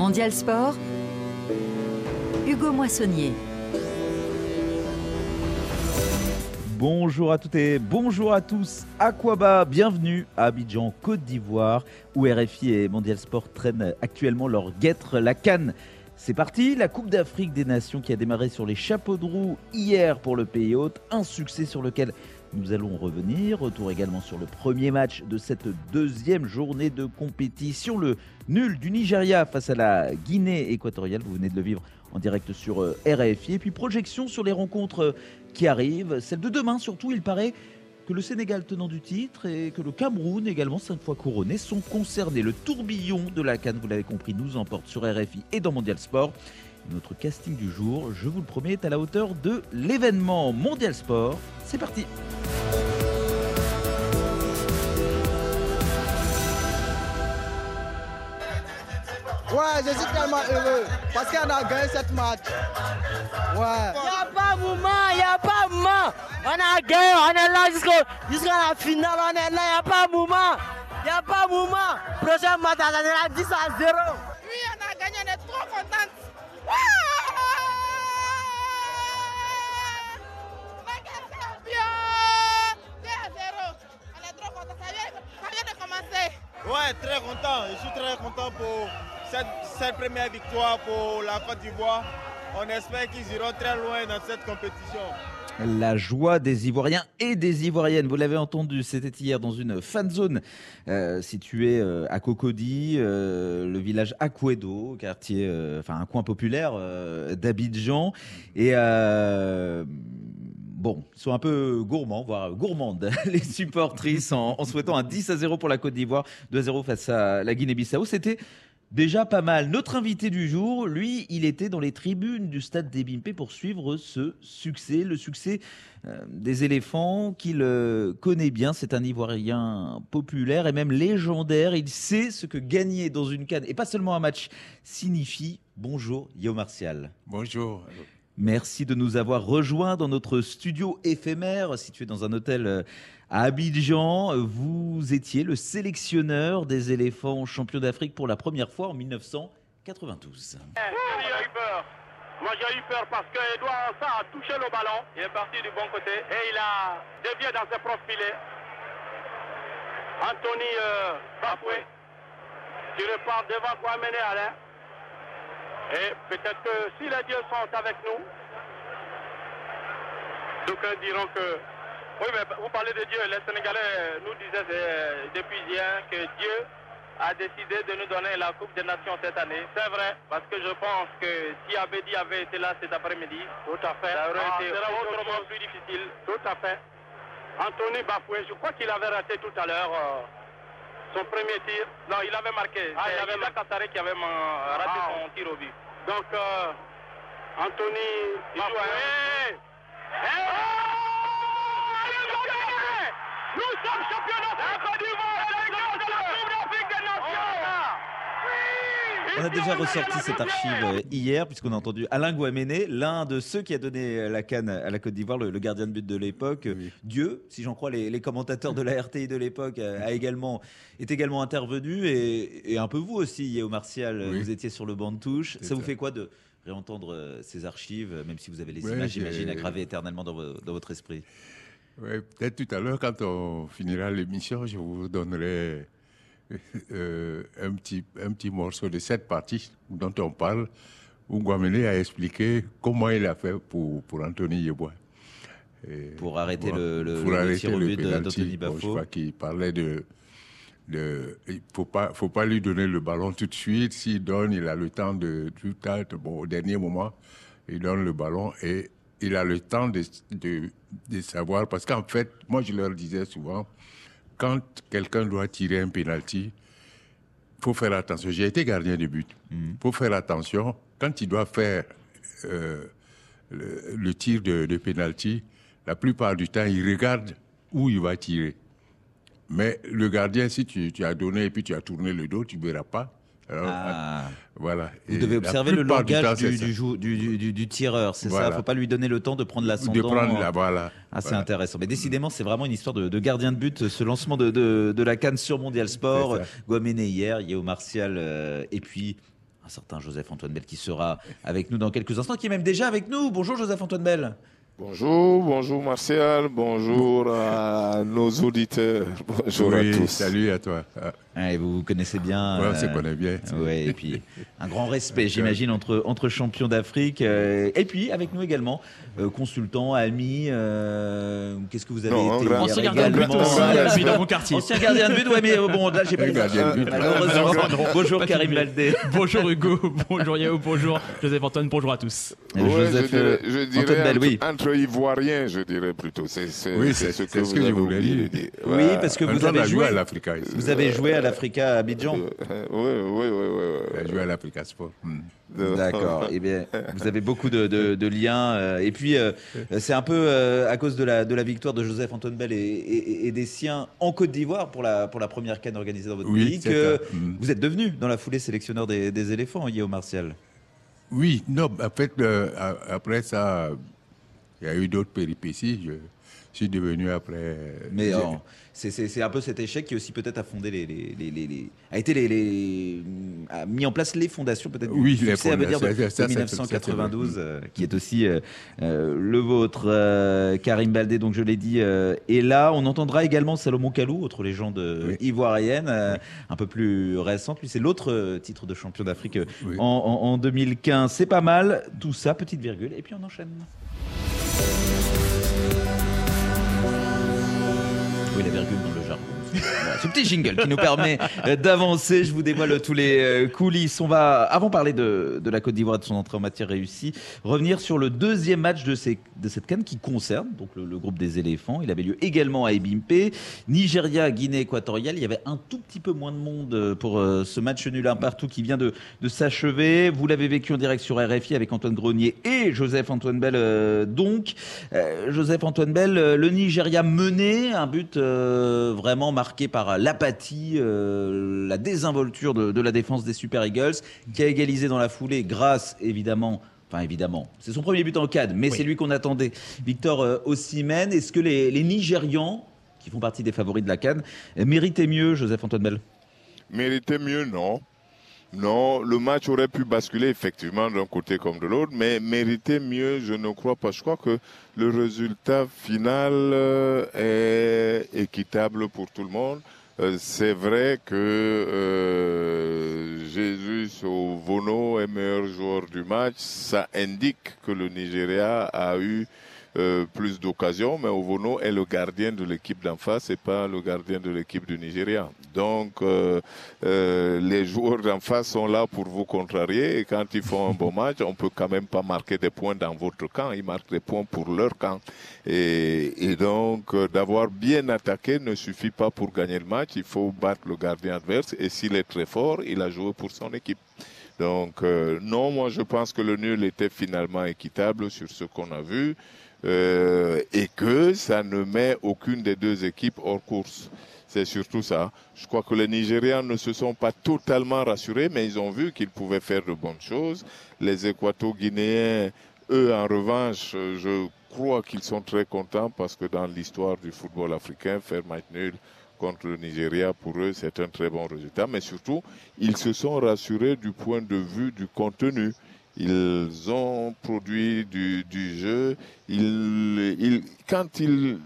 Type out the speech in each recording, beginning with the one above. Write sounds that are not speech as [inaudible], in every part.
Mondial Sport, Hugo Moissonnier. Bonjour à toutes et bonjour à tous. Aquaba, bienvenue à Abidjan, Côte d'Ivoire, où RFI et Mondial Sport traînent actuellement leur guêtre, la Cannes. C'est parti, la Coupe d'Afrique des Nations qui a démarré sur les chapeaux de roue hier pour le pays hôte, un succès sur lequel nous allons revenir. Retour également sur le premier match de cette deuxième journée de compétition. Le nul du Nigeria face à la Guinée équatoriale. Vous venez de le vivre en direct sur euh, RFI. Et puis projection sur les rencontres euh, qui arrivent. Celle de demain surtout, il paraît que le Sénégal tenant du titre et que le Cameroun également cinq fois couronné sont concernés. Le tourbillon de la Cannes, vous l'avez compris, nous emporte sur RFI et dans Mondial Sport. Notre casting du jour, je vous le promets, est à la hauteur de l'événement Mondial Sport. C'est parti Ouais, je suis tellement heureux parce qu'on a gagné cette match. Ouais. Il n'y a pas de moment, il n'y a pas de moment. On a gagné, on est là jusqu'à la finale, on est là, il n'y a pas de moment. Il n'y a pas de moment. Prochain match, on est là 10 à 0. Oui, on a gagné, on est trop contente. Ouais on a gagné champion 2 à 0. On est trop contents, ça vient, ça vient de commencer. Ouais, très content. Je suis très content pour cette, cette première victoire pour la Côte d'Ivoire. On espère qu'ils iront très loin dans cette compétition. La joie des Ivoiriens et des Ivoiriennes, vous l'avez entendu, c'était hier dans une fan zone euh, située euh, à Cocody, euh, le village Aquedo, quartier, un coin populaire d'Abidjan. Et bon, ils sont un peu gourmands, voire gourmandes, [laughs] les supportrices, en, en souhaitant un 10 à 0 pour la Côte d'Ivoire, 2 à 0 face à la Guinée-Bissau. C'était Déjà pas mal. Notre invité du jour, lui, il était dans les tribunes du stade des Bimpé pour suivre ce succès, le succès euh, des éléphants qu'il euh, connaît bien. C'est un Ivoirien populaire et même légendaire. Il sait ce que gagner dans une canne, et pas seulement un match, signifie. Bonjour, Yo Martial. Bonjour. Merci de nous avoir rejoints dans notre studio éphémère situé dans un hôtel euh, Abidjan. Vous étiez le sélectionneur des éléphants champions d'Afrique pour la première fois en 1992. J'ai eu peur. Moi j'ai eu peur parce que Edouard Sa a touché le ballon. Il est parti du bon côté et il a dévié dans ses propres filets. Anthony euh, Bafoué qui repart devant Kwame Alain. Et peut-être que si les dieux sont avec nous, d'aucuns diront que. Oui, mais vous parlez de Dieu. Les Sénégalais nous disaient euh, depuis hier que Dieu a décidé de nous donner la Coupe des Nations cette année. C'est vrai, parce que je pense que si Abedi avait été là cet après-midi, tout à fait, ça aurait Ah, été autrement plus difficile. Tout à fait. Anthony Bafoué, je crois qu'il avait raté tout à l'heure euh, son premier tir. Non, il avait marqué. Ah, il avait Issa Kassaré qui avait euh, raté Ah. son tir au but. Donc, euh, Anthony Bafoué. Nous sommes champions d'Afrique Côte d'Ivoire, les gars de la Coupe d'Afrique des Nations. On a déjà ressorti cette archive euh, hier, puisqu'on a entendu Alain Guaméné, l'un de ceux qui a donné la canne à la Côte d'Ivoire, le, le gardien de but de l'époque. Dieu, si j'en crois les, les commentateurs de la RTI de l'époque, euh, a également, est également intervenu. Et, et un peu vous aussi, Yéo Martial, Oui. vous étiez sur le banc de touche. Ça vous fait quoi de réentendre euh, ces archives, même si vous avez les Ouais, images, j'imagine, à graver éternellement dans, vo- dans votre esprit? Peut-être tout à l'heure, quand on finira l'émission, je vous donnerai euh, un, petit, un petit morceau de cette partie dont on parle, où Guamene a expliqué comment il a fait pour, pour Anthony Yeboah. Et Pour arrêter le, le, pour le arrêter tir au but d'Anthony Bon, je Bafo. crois qu'il parlait de. de il faut pas, faut pas lui donner le ballon tout de suite. S'il donne, il a le temps de tout. Bon, au dernier moment, il donne le ballon et il a le temps de, de, de savoir. Parce qu'en fait, moi, je leur disais souvent, quand quelqu'un doit tirer un penalty, faut faire attention. J'ai été gardien de but. Il faut faire attention. Quand il doit faire euh, le, le tir de, de penalty, la plupart du temps, il regarde où il va tirer. Mais le gardien, si tu, tu as donné et puis tu as tourné le dos, tu ne verras pas. Alors, Ah. Voilà. Vous Et devez observer le langage du, du, jou- du, du- du- du tireur, c'est ça Voilà. Faut pas lui donner le temps de prendre l'ascendant. De prendre la, voilà. Ah, c'est Voilà. intéressant. Mais décidément, c'est vraiment une histoire de, de gardien de but, ce lancement de, de, de la canne sur Mondial Sport. Guaméné hier, Yéo Martial, euh, et puis un certain Joseph-Antoine Bell qui sera avec nous dans quelques instants, qui est même déjà avec nous. Bonjour Joseph-Antoine Bell. Bonjour, bonjour Martial, bonjour à nos auditeurs, bonjour Oui, à tous. salut à toi. Ah, Ah, et vous vous connaissez bien. ouais, on se euh, connaît bien. Ouais, et puis un grand respect, j'imagine, entre, entre champions d'Afrique. euh, et puis avec nous également, euh, consultant, ami. euh, Qu'est-ce que vous avez Non, été Ancien gardien de but aussi, dans mon quartier. Ancien gardien de but, ouais, mais euh, bon, là, j'ai pas but. Malheureusement. Non, Bonjour Karim. Baldé. Bonjour Hugo, bonjour Yao, bonjour Joseph-Antoine, bonjour à tous. Ouais, Joseph, je dirais, je dirais Antoine Bell, entre, oui. entre Ivoiriens, je dirais plutôt. C'est Oui, c'est ce que vous je avez voulais dire. Oui, Ouais. parce que Un vous avez joué à l'Africa. Vous avez joué à l'Africa à Abidjan. Oui, oui, oui, oui. Joué à l'Africa Sport. Hmm. D'accord. Eh bien, vous avez beaucoup de, de- de liens. euh, et puis, euh, c'est un peu euh, à cause de la, de la victoire de Joseph Antoine Bell et, et- et des siens en Côte d'Ivoire pour la, pour la première canne organisée dans votre Oui, pays que ça. Vous êtes devenu dans la foulée sélectionneur des, des éléphants, Guillaume Martial. Oui, non, en fait, euh, après ça, il y a eu d'autres péripéties. Je suis devenu après. Mais euh, c'est- un peu cet échec qui aussi peut-être a fondé les, les- les- les- les- a été les, a mis en place les fondations peut-être Oui, du les succès, à me dire de, fondations, ça, de ça, ça, ça, 1992 euh, qui est aussi euh, euh, le vôtre euh, Karim Baldé donc je l'ai dit euh, et là on entendra également Salomon Kalou autre légende euh, Oui. ivoirienne euh, un peu plus récente lui c'est l'autre euh, titre de champion d'Afrique euh, Oui. en, en- en 2015 c'est pas mal tout ça petite virgule et puis on enchaîne virgule dans le jargon. Ce petit jingle qui nous permet euh, d'avancer. Je vous dévoile tous les euh, coulisses. On va, avant de parler de, la Côte d'Ivoire et de son entrée en matière réussie, revenir sur le deuxième match de, cette canne qui concerne donc le, groupe des éléphants. Il avait lieu également à Ebimpe. Nigeria, Guinée équatoriale. Il y avait un tout petit peu moins de monde euh, pour ce match nul un partout qui vient de, s'achever. Vous l'avez vécu en direct sur RFI avec Antoine Grenier et Joseph-Antoine Bell. euh, donc, Euh, Joseph-Antoine Bell, le Nigeria mené, un but euh, vraiment marqué par l'apathie, euh, la désinvolture de, de la défense des Super Eagles, qui a égalisé dans la foulée grâce évidemment. Enfin, évidemment, c'est son premier but en cadre, mais Oui. c'est lui qu'on attendait. Victor euh, Osimhen, est-ce que les, les Nigérians, qui font partie des favoris de la Cannes, euh, méritaient mieux, Joseph-Antoine Bell? Méritait mieux, non. Non, le match aurait pu basculer effectivement d'un côté comme de l'autre, mais mériter mieux, je ne crois pas. Je crois que le résultat final euh, est équitable pour tout le monde. Euh, C'est vrai que euh, Jésus Vono est meilleur joueur du match. Ça indique que le Nigeria a eu euh, plus d'occasions, mais Ovono est le gardien de l'équipe d'en face et pas le gardien de l'équipe du Nigeria. Donc, euh, euh, les joueurs d'en face sont là pour vous contrarier et quand ils font un bon [laughs] match, on peut quand même pas marquer des points dans votre camp, ils marquent des points pour leur camp. Et, et donc, d'avoir bien attaqué ne suffit pas pour gagner le match, il faut battre le gardien adverse et s'il est très fort, il a joué pour son équipe. Donc, euh, non, moi je pense que le nul était finalement équitable sur ce qu'on a vu euh, et que ça ne met aucune des deux équipes hors course. C'est surtout ça. Je crois que les Nigérians ne se sont pas totalement rassurés, mais ils ont vu qu'ils pouvaient faire de bonnes choses. Les Équato-Guinéens, eux, en revanche, je crois qu'ils sont très contents parce que dans l'histoire du football africain, faire match nul contre le Nigeria, pour eux, c'est un très bon résultat. Mais surtout, ils se sont rassurés du point de vue du contenu. Ils ont produit du, jeu. Quand ils,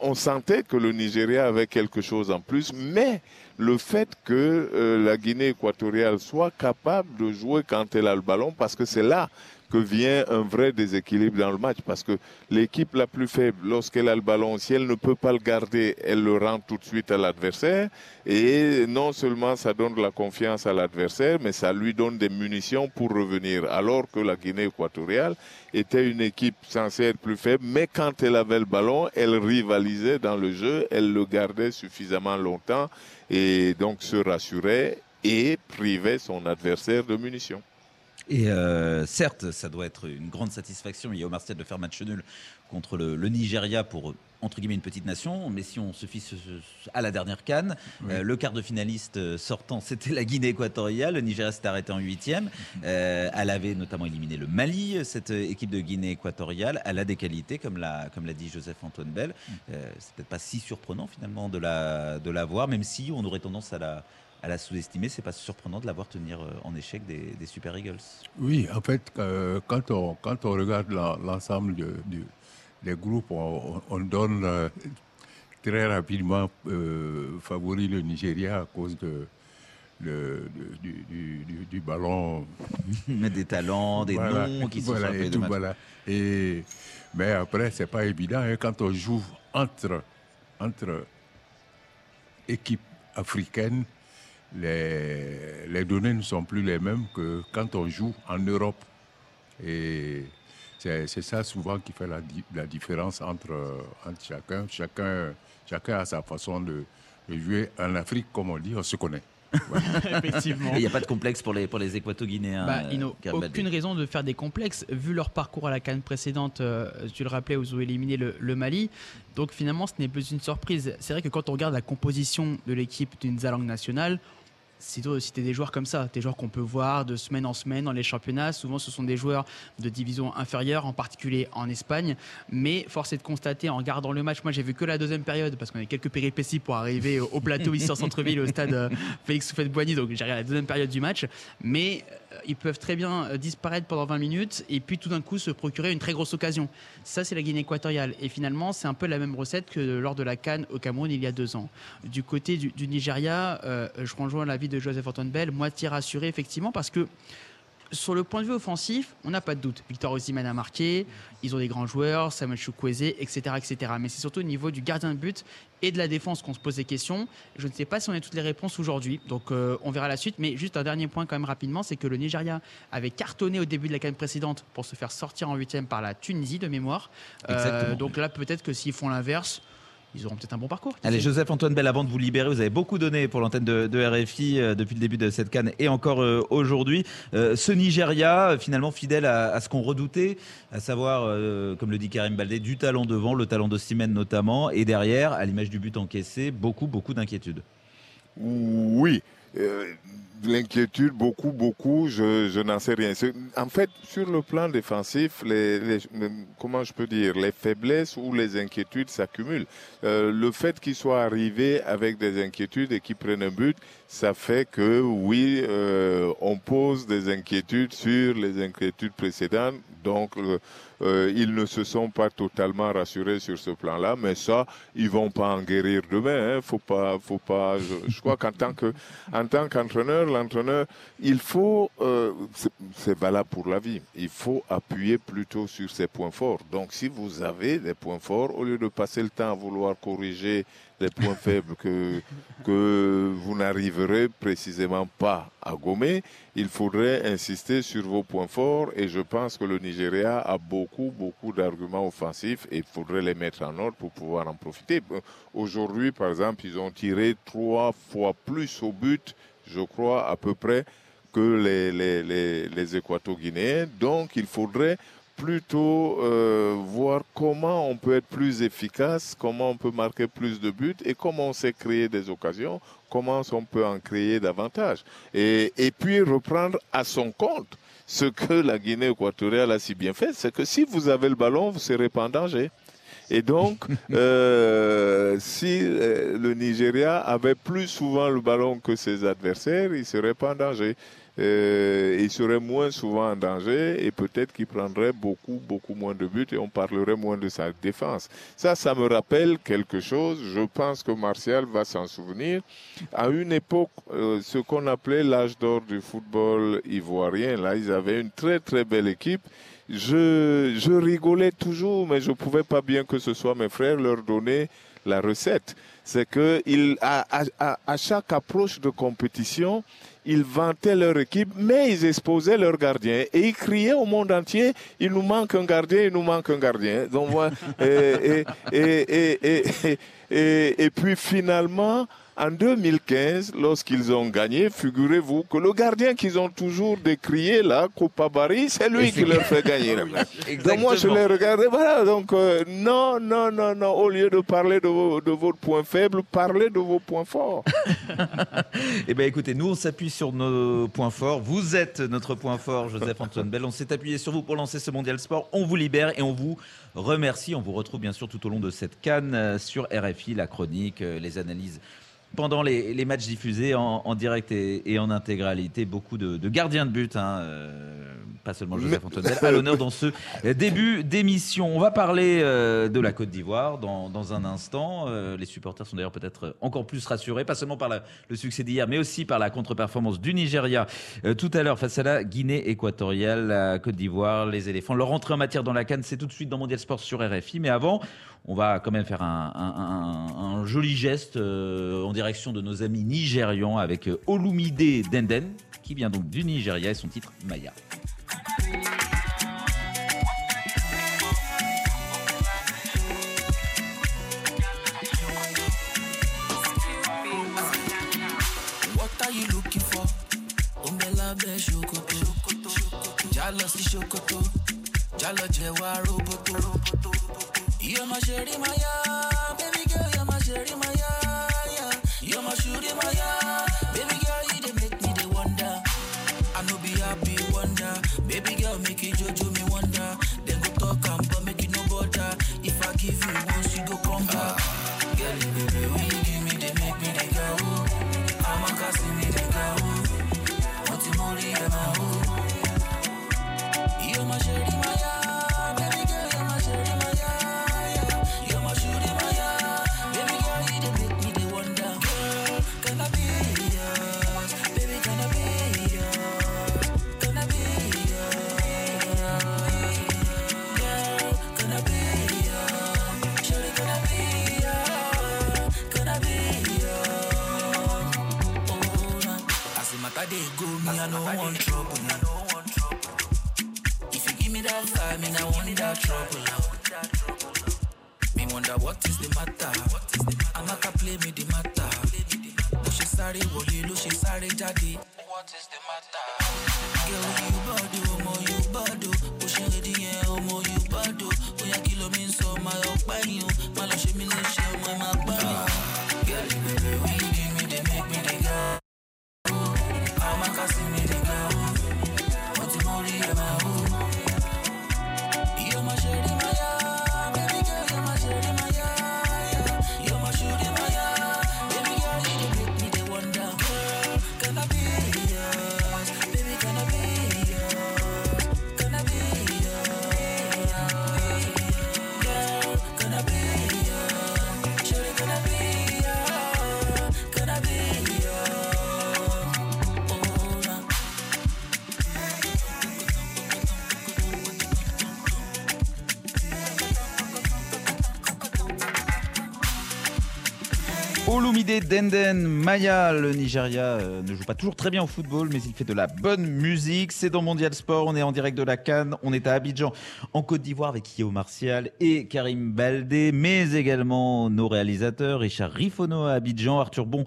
on sentait que le Nigeria avait quelque chose en plus, mais le fait que euh, la Guinée équatoriale soit capable de jouer quand elle a le ballon, parce que c'est là que vient un vrai déséquilibre dans le match, parce que l'équipe la plus faible, lorsqu'elle a le ballon, si elle ne peut pas le garder, elle le rend tout de suite à l'adversaire, et non seulement ça donne de la confiance à l'adversaire, mais ça lui donne des munitions pour revenir, alors que la Guinée équatoriale était une équipe censée être plus faible, mais quand elle avait le ballon, elle rivalisait dans le jeu, elle le gardait suffisamment longtemps, et donc se rassurait et privait son adversaire de munitions. Et euh, certes, ça doit être une grande satisfaction, Yao Martial, de faire match nul contre le, le Nigeria pour entre guillemets une petite nation, mais si on se fie à la dernière canne, Oui. euh, le quart de finaliste euh, sortant, c'était la Guinée équatoriale. Le Nigeria s'est arrêté en huitième. Euh, elle avait notamment éliminé le Mali, cette équipe de Guinée équatoriale. Elle a des qualités, comme l'a comme l'a dit Joseph-Antoine Bell. Euh, c'est peut-être pas si surprenant finalement de la, de la voir, même si on aurait tendance à la, à la sous-estimer. C'est pas surprenant de la voir tenir euh, en échec des, des Super Eagles. Oui, en fait, euh, quand, on, quand on regarde l'ensemble de- de- des groupes, on, on donne euh, très rapidement euh, favori le Nigeria à cause de, le- du, du- du- du ballon. [laughs] des talents, des Voilà, noms qui sont voilà, et tout, voilà. Et, mais après, c'est pas évident hein, quand on joue entre, entre équipes africaines. Les, les données ne sont plus les mêmes que quand on joue en Europe. Et c'est c'est ça souvent qui fait la, la différence entre, entre chacun. chacun. Chacun a sa façon de, de jouer. En Afrique, comme on dit, on se connaît. [laughs] Effectivement. Il n'y a pas de complexe pour les, pour les Équato-Guinéens. Bah, euh, ils n'ont aucune raison de faire des complexes, vu leur parcours à la canne précédente, euh, tu le rappelais, où ils ont éliminé le, le Mali. Donc finalement, ce n'est plus une surprise. C'est vrai que quand on regarde la composition de l'équipe d'une langue nationale, c'est dur de citer des joueurs comme ça, des joueurs qu'on peut voir de semaine en semaine dans les championnats. Souvent, ce sont des joueurs de division inférieure, en particulier en Espagne. Mais force est de constater, en regardant le match, moi j'ai vu que la deuxième période, parce qu'on a quelques péripéties pour arriver au au plateau ici en centre-ville, au stade euh, Félix Soufet-Boigny, donc j'ai regardé la deuxième période du match. Mais euh, ils peuvent très bien euh, disparaître pendant 20 minutes et puis tout d'un coup se procurer une très grosse occasion. Ça, c'est la Guinée équatoriale. Et finalement, c'est un peu la même recette que lors de la Cannes au Cameroun il y a deux ans. Du côté du, du Nigeria, je rejoins l'avis de Joseph Antoine Bell, moitié rassuré effectivement parce que sur le point de vue offensif, on n'a pas de doute. Victor Osimhen a marqué, ils ont des grands joueurs, Samuel Chukwueze, etc., etc. Mais c'est surtout au niveau du gardien de but et de la défense qu'on se pose des questions. Je ne sais pas si on a toutes les réponses aujourd'hui, donc euh, on verra la suite. Mais juste un dernier point quand même rapidement, c'est que le Nigeria avait cartonné au début de la canne précédente pour se faire sortir en huitième par la Tunisie de mémoire. Euh, donc là, peut-être que s'ils font l'inverse, ils auront peut-être un bon parcours. Allez, Joseph-Antoine Bell, avant de vous libérer, vous avez beaucoup donné pour l'antenne de, de RFI euh, depuis le début de cette canne et encore euh, aujourd'hui. Euh, ce Nigeria, euh, finalement fidèle à, à ce qu'on redoutait, à savoir, euh, comme le dit Karim Baldé, du talent devant, le talent de Simen notamment, et derrière, à l'image du but encaissé, beaucoup, beaucoup d'inquiétudes. Oui. Euh, L'inquiétude, beaucoup, beaucoup, je, je n'en sais rien. En fait, sur le plan défensif, les, comment je peux dire, les faiblesses ou les inquiétudes s'accumulent. Euh, le fait qu'ils soient arrivés avec des inquiétudes et qu'ils prennent un but, ça fait que oui, euh, on pose des inquiétudes sur les inquiétudes précédentes. Donc, euh, ils ne se sont pas totalement rassurés sur ce plan-là, mais ça, ils vont pas en guérir demain. Hein. Faut pas, faut pas. Je, je crois qu'en tant que, en tant qu'entraîneur, l'entraîneur, il faut, euh, c'est- valable pour la vie. Il faut appuyer plutôt sur ses points forts. Donc, si vous avez des points forts, au lieu de passer le temps à vouloir corriger les points faibles que que vous n'arriverez précisément pas à gommer, il faudrait insister sur vos points forts et je pense que le Nigeria a beaucoup, beaucoup d'arguments offensifs et il faudrait les mettre en ordre pour pouvoir en profiter. Euh, Aujourd'hui, par exemple, ils ont tiré trois fois plus au but, je crois, à peu près, que les, les, les, les Équato-Guinéens. Donc, il faudrait plutôt euh, voir comment on peut être plus efficace, comment on peut marquer plus de buts et comment on sait créer des occasions, comment on peut en créer davantage. Et, et puis reprendre à son compte ce que la Guinée équatoriale a si bien fait, c'est que si vous avez le ballon, vous serez pas en danger. Et donc, [laughs] euh, si euh, le Nigeria avait plus souvent le ballon que ses adversaires, il serait pas en danger. Euh, il serait moins souvent en danger et peut-être qu'il prendrait beaucoup, beaucoup moins de buts et on parlerait moins de sa défense. Ça, ça me rappelle quelque chose. Je pense que Martial va s'en souvenir. À une époque, euh, ce qu'on appelait l'âge d'or du football ivoirien, là, ils avaient une très, très belle équipe. Je, je rigolais toujours, mais je pouvais pas bien que ce soit mes frères leur donner la recette. C'est que il, à- à- à chaque approche de compétition, ils vantaient leur équipe, mais ils exposaient leur gardien et ils criaient au monde entier il nous manque un gardien, il nous manque un gardien. Donc, et, et- et- et puis finalement, En 2015, lorsqu'ils ont gagné, figurez-vous que le gardien qu'ils ont toujours décrié, là, Copa Barry, c'est lui qui leur fait gagner. [laughs] match. Donc moi, je les regardais, voilà. Donc, euh, non, non, non, non. Au lieu de parler de, vos, de votre point faible, parlez de vos points forts. [laughs] Eh bien, écoutez, nous, on s'appuie sur nos points forts. Vous êtes notre point fort, Joseph-Antoine Bell. On s'est appuyé sur vous pour lancer ce Mondial Sport. On vous libère et on vous remercie. On vous retrouve bien sûr tout au long de cette canne euh, sur RFI, la chronique, euh, les analyses pendant les, les matchs diffusés en, en direct et, et en intégralité. Beaucoup de, de gardiens de but, hein, euh, pas seulement Joseph Antoine Bell, à l'honneur dans ce début d'émission. On va parler euh, de la Côte d'Ivoire dans, dans un instant. Euh, les supporters sont d'ailleurs peut-être encore plus rassurés, pas seulement par la- le succès d'hier, mais aussi par la contre-performance du Nigeria tout à l'heure face à la Guinée équatoriale, la Côte d'Ivoire, les éléphants. Leur entrée en matière dans la canne, c'est tout de suite dans Mondial Sport sur RFI. Mais avant, on va quand même faire un, un- un- un joli geste direction de nos amis nigérians avec euh, Olumide Denden, qui vient donc du Nigeria et son titre Maya. As the matter dey go, me I no want trouble. Me I no want trouble. If you give me that vibe, me I want that trouble. now. Me wonder what is the matter. Amaka play me the matter. Bó ṣe sáré wọlé ló ṣe sáré jáde. What is the matter? Girl, you bad oh, o, ọmọ you bad o. Bó ṣe rí yẹn, oh, ọmọ you bad o. Bóyá kí ló mi ń sọ, máa yọ pa yín o. Má lọ Denden Maya, le Nigeria euh, ne joue pas toujours très bien au football, mais il fait de la bonne musique. C'est dans Mondial Sport, on est en direct de la Cannes, on est à Abidjan, en Côte d'Ivoire avec Guillaume Martial et Karim Baldé, mais également nos réalisateurs, Richard Rifono à Abidjan, Arthur Bon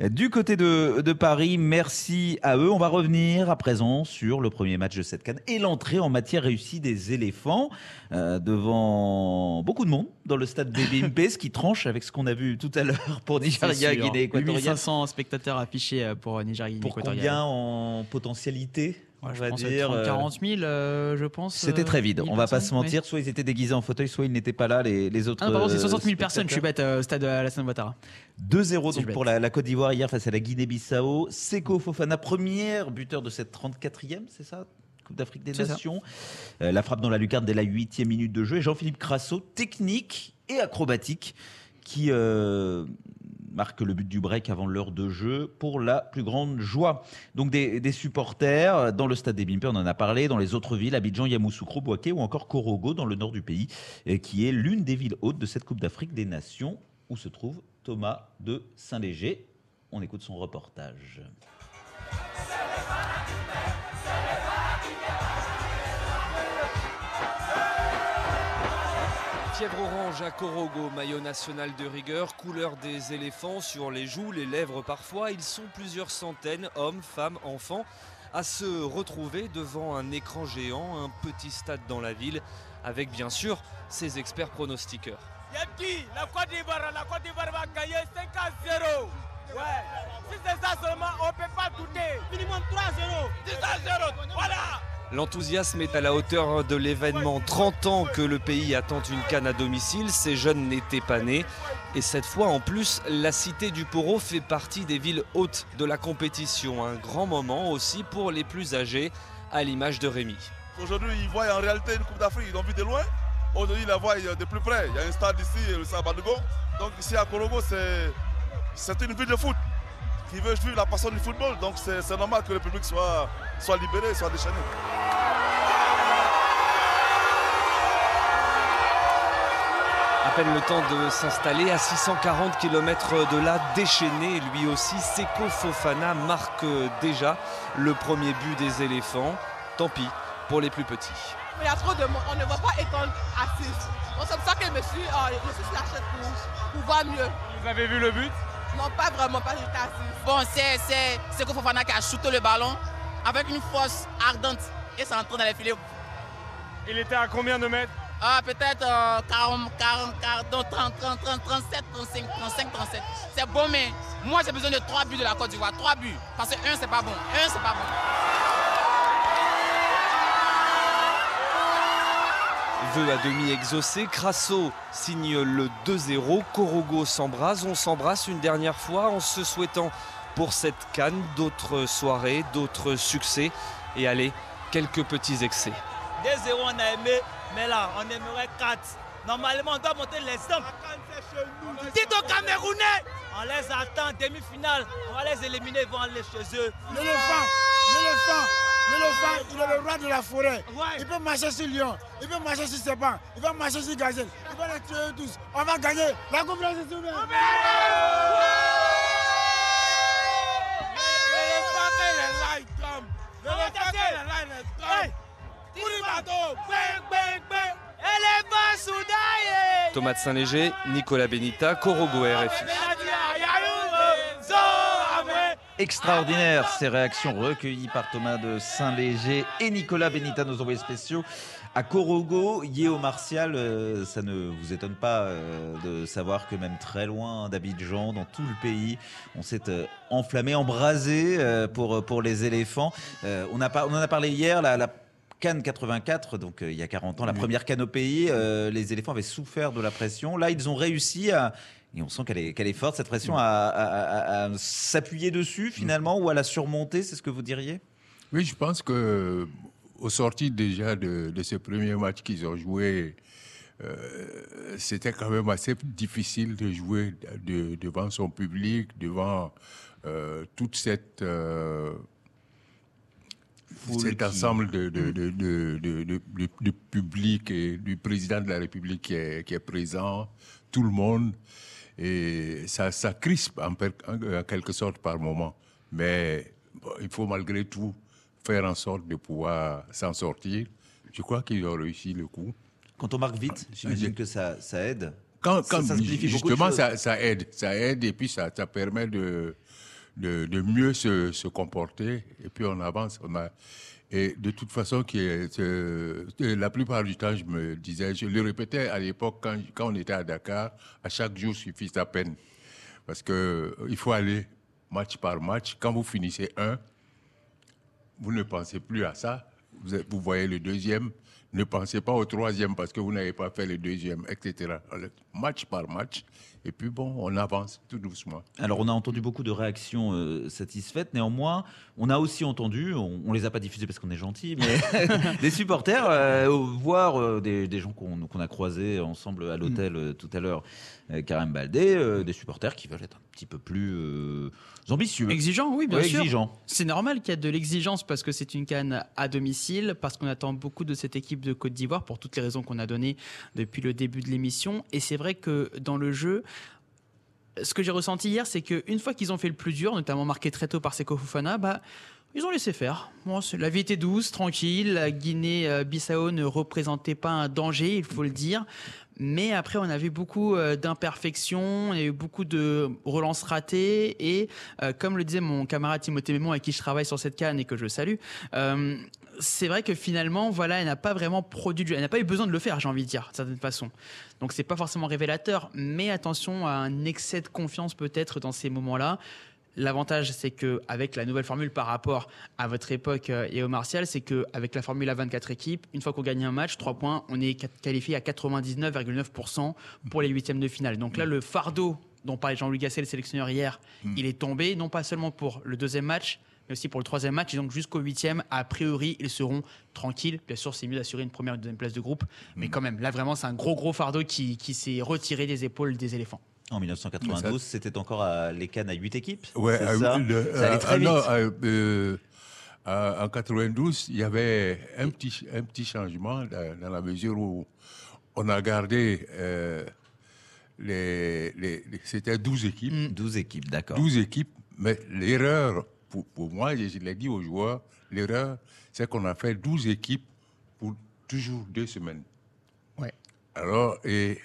euh, du côté de, de Paris. Merci à eux. On va revenir à présent sur le premier match de cette Cannes et l'entrée en matière réussie des éléphants euh, devant beaucoup de monde dans le stade des BMP, ce qui tranche avec ce qu'on a vu tout à l'heure pour Nigeria, Sûr. Guinée équatoriale. 8500 spectateurs affichés euh, pour Nigeria, Guinée Pour équatoriale. combien en potentialité Ouais, on je va pense dire, 30, euh, 40 000, euh, je pense. C'était euh, très vide, 1000 on va pas se mentir. Soit ils étaient déguisés en fauteuil, soit ils n'étaient pas là, les, les autres. Ah non, pardon, c'est euh, 60 000 personnes, je suis bête, euh, au stade de Alassane Ouattara. 2-0 Si je donc pour la, la Côte d'Ivoire hier face à la Guinée-Bissau. Seko Fofana, première buteur de cette 34e, c'est ça? Coupe d'Afrique des. Nations. Euh, la frappe dans la lucarne dès la 8e minute de jeu. Et Jean-Philippe Crasso, technique et acrobatique, qui euh, marque le but du break avant l'heure de jeu pour la plus grande joie. Donc des, supporters dans le stade des Bimpe, on en a parlé, dans les autres villes, Abidjan, Yamoussoukro, Boaké ou encore Korogo dans le nord du pays, euh, qui est l'une des villes hautes de cette Coupe d'Afrique des Nations où se trouve Thomas de Saint-Léger. On écoute son reportage. Fièvre orange à Korogo, maillot national de rigueur, couleur des éléphants sur les joues, les lèvres parfois. Ils sont plusieurs centaines, hommes, femmes, enfants, à se retrouver devant un écran géant, un petit stade dans la ville, avec bien sûr ses experts pronostiqueurs. Yaki, la Côte d'Ivoire, la Côte d'Ivoire va gagner 5 à 0. Ouais. Si c'est ça seulement, on ne peut pas douter. Minimum 3 à 0. 10 à 0. Voilà. L'enthousiasme est à la hauteur de l'événement. 30 ans que le pays attend une canne à domicile. Ces jeunes n'étaient pas nés. Et cette fois, en plus, la cité du Poro fait partie des villes hautes de la compétition. Un grand moment aussi pour les plus âgés, à l'image de Rémi. Aujourd'hui, ils voient en réalité une Coupe d'Afrique. Ils l'ont vu de loin. Aujourd'hui, ils la voient de plus près. Il y a un stade ici, le Sabadogo. Donc ici à Korogo, c'est c'est une ville de foot qui veut vivre la passion du football. Donc c'est normal que le public soit, soit libéré, soit déchaîné. À peine le temps de s'installer à 640 km de là, déchaîné lui aussi, Seko Fofana marque déjà le premier but des éléphants. Tant pis pour les plus petits. Il y a trop de monde, on ne voit pas étant assis. Pour ça que je me suis, euh, je suis lâché pour, pour voir mieux. Vous avez vu le but? Non, pas vraiment, pas j'étais assis. Bon, c'est Seko Fofana qui a shooté le ballon avec une force ardente et c'est entré dans les filets. Il était à combien de mètres? Ah, peut-être euh, 40, 40, 40, 30, 30, 30, 37, 35, 35, 37. C'est bon, mais moi j'ai besoin de 3 buts de la Côte d'Ivoire. 3 buts. Parce que 1, c'est pas bon. 1, c'est pas bon. Vœu à demi exaucé, Crasso signe le 2-0, Korogo s'embrasse, on s'embrasse une dernière fois en se souhaitant pour cette canne d'autres soirées, d'autres succès et allez, quelques petits excès. 2-0 on a aimé, mais là on aimerait 4. Normalement on doit monter l'exemple. Dites aux Camerounais, on les attend demi-finale, on va les éliminer, ils vont aller chez eux. L'éléphant, l'éléphant, l'éléphant, il est le roi de la forêt. Il peut marcher sur Lyon, il peut marcher sur Sepan, il peut marcher sur Gazelle, il va les tuer tous. On va gagner. La Coupe de la Thomas de Saint-Léger, Nicolas Benita, Korogo RFI. Extraordinaire ces réactions recueillies par Thomas de Saint-Léger et Nicolas Benita, nos envoyés spéciaux. À Korogo, Yéo Martial, euh, ça ne vous étonne pas euh, de savoir que même très loin d'Abidjan, dans tout le pays, on s'est euh, enflammé, embrasé pour, pour les éléphants. On, a on en a parlé hier, la, la Cannes 84, donc il y a 40 ans, la première canne au pays, les éléphants avaient souffert de la pression. Là, ils ont réussi à, et on sent qu'elle est, qu'elle est forte, cette pression, à, à- à- à s'appuyer dessus finalement ou à la surmonter, c'est ce que vous diriez? Oui, je pense que au sorti déjà de, de ce premier match qu'ils ont joué, euh, c'était quand même assez difficile de jouer de- devant son public, devant euh, toute cette euh, cet ensemble de, de, de, de, de- de- de- de public et du président de la République qui est, qui est présent, tout le monde. Et ça, ça crispe en, quelque sorte par moment. Mais bon, il faut malgré tout faire en sorte de pouvoir s'en sortir. Je crois qu'ils ont réussi le coup. Quand on marque vite, j'imagine que ça, ça aide. Quand, Ça- quand- ça de justement, ça, ça aide. Ça aide et puis ça, ça permet de, de, de mieux se, se comporter. Et puis on avance. On a, et de toute façon, la plupart du temps, je me disais, je le répétais à l'époque quand, on était à Dakar, à chaque jour suffit sa peine. Parce que euh, faut aller match par match. Quand vous finissez un, vous ne pensez plus à ça. Vous, voyez le deuxième, ne pensez pas au troisième parce que vous n'avez pas fait le deuxième, etc. Match par match. Et puis bon, on avance tout doucement. Alors, on a entendu beaucoup de réactions euh, satisfaites. Néanmoins, on a aussi entendu, on, on les a pas diffusées parce qu'on est gentil, mais [laughs] des supporters, euh, voire euh, des, des gens qu'on a croisés ensemble à l'hôtel euh, tout à l'heure, euh, Karim Baldé, euh, des supporters qui veulent être un petit peu plus euh, ambitieux. Exigeant, oui, bien Ouais, sûr. exigeant. C'est normal qu'il y ait de l'exigence parce que c'est une canne à domicile, parce qu'on attend beaucoup de cette équipe de Côte d'Ivoire pour toutes les raisons qu'on a données depuis le début de l'émission. Et c'est vrai que dans le jeu, ce que j'ai ressenti hier, c'est qu'une fois qu'ils ont fait le plus dur, notamment marqué très tôt par Seko Fofana, bah, ils ont laissé faire. La vie était douce, tranquille. La Guinée-Bissau ne représentait pas un danger, il faut le dire. Mais après, on a vu beaucoup euh, d'imperfections, il a eu beaucoup de relances ratées. Et euh, comme le disait mon camarade Timothée Mémon, avec qui je travaille sur cette canne et que je salue, euh, c'est vrai que finalement, voilà, elle n'a pas vraiment produit, du- elle n'a pas eu besoin de le faire, j'ai envie de dire, d'une certaine façon. Donc c'est pas forcément révélateur, mais attention à un excès de confiance peut-être dans ces moments-là. L'avantage, c'est que avec la nouvelle formule par rapport à votre époque euh, et au Martial, c'est que avec la formule à 24 équipes, une fois qu'on gagne un match, 3 points, on est qualifié à 99,9% pour les huitièmes de finale. Donc là, le fardeau dont parlait Jean-Louis Gasset, le sélectionneur hier, il est tombé, non pas seulement pour le deuxième match, mais aussi pour le troisième match. Et donc jusqu'au huitième, a priori, ils seront tranquilles. Bien sûr, c'est mieux d'assurer une première et une deuxième place de groupe, mais quand même, là vraiment, c'est un gros gros fardeau qui, qui s'est retiré des épaules des éléphants. En 1992, c'était encore à, les Cannes à 8 équipes Ouais, c'est euh, ça le- Ça allait euh, très ah vite. non, euh, euh, euh, en 92, il y avait un petit, un petit changement dans, dans la mesure où on a gardé euh, les, les- les- c'était 12 équipes. 12 équipes, d'accord. 12 équipes, mais l'erreur, pour, pour moi, je, je l'ai dit aux joueurs, l'erreur, c'est qu'on a fait 12 équipes pour toujours deux semaines. Ouais. Alors, et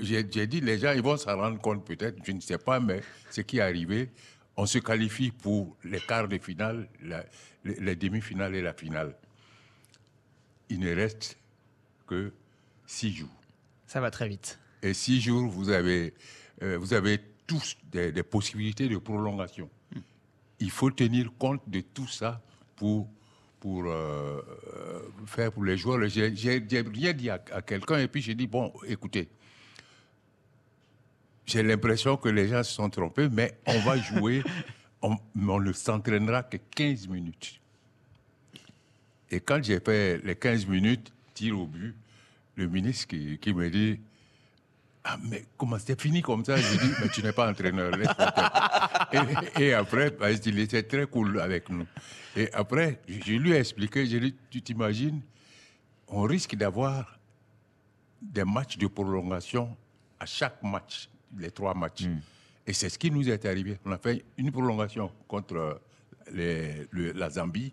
j'ai dit, les gens, ils vont s'en rendre compte peut-être, je ne sais pas, mais ce qui est arrivé, on se qualifie pour les quarts de finale, la- les, les demi-finales et la finale. Il ne reste que six jours. Ça va très vite. Et six jours, vous avez, euh, vous avez tous des, des possibilités de prolongation. Il faut tenir compte de tout ça pour, pour euh, euh, faire pour les joueurs. J'ai rien dit à, à quelqu'un et puis j'ai dit, bon, écoutez, j'ai l'impression que les gens se sont trompés, mais on va jouer, [laughs] on, on ne s'entraînera que 15 minutes. Et quand j'ai fait les 15 minutes, tir au but, le ministre qui, qui me dit Ah, mais comment c'est fini comme ça? Je dis Mais tu n'es pas entraîneur. et, et après, parce qu'il était très cool avec nous. Et après, je, lui ai expliqué Je lui ai dit Tu t'imagines, on risque d'avoir des matchs de prolongation à chaque match, les trois matchs. Et c'est ce qui nous est arrivé. On a fait une prolongation contre les- le- la Zambie,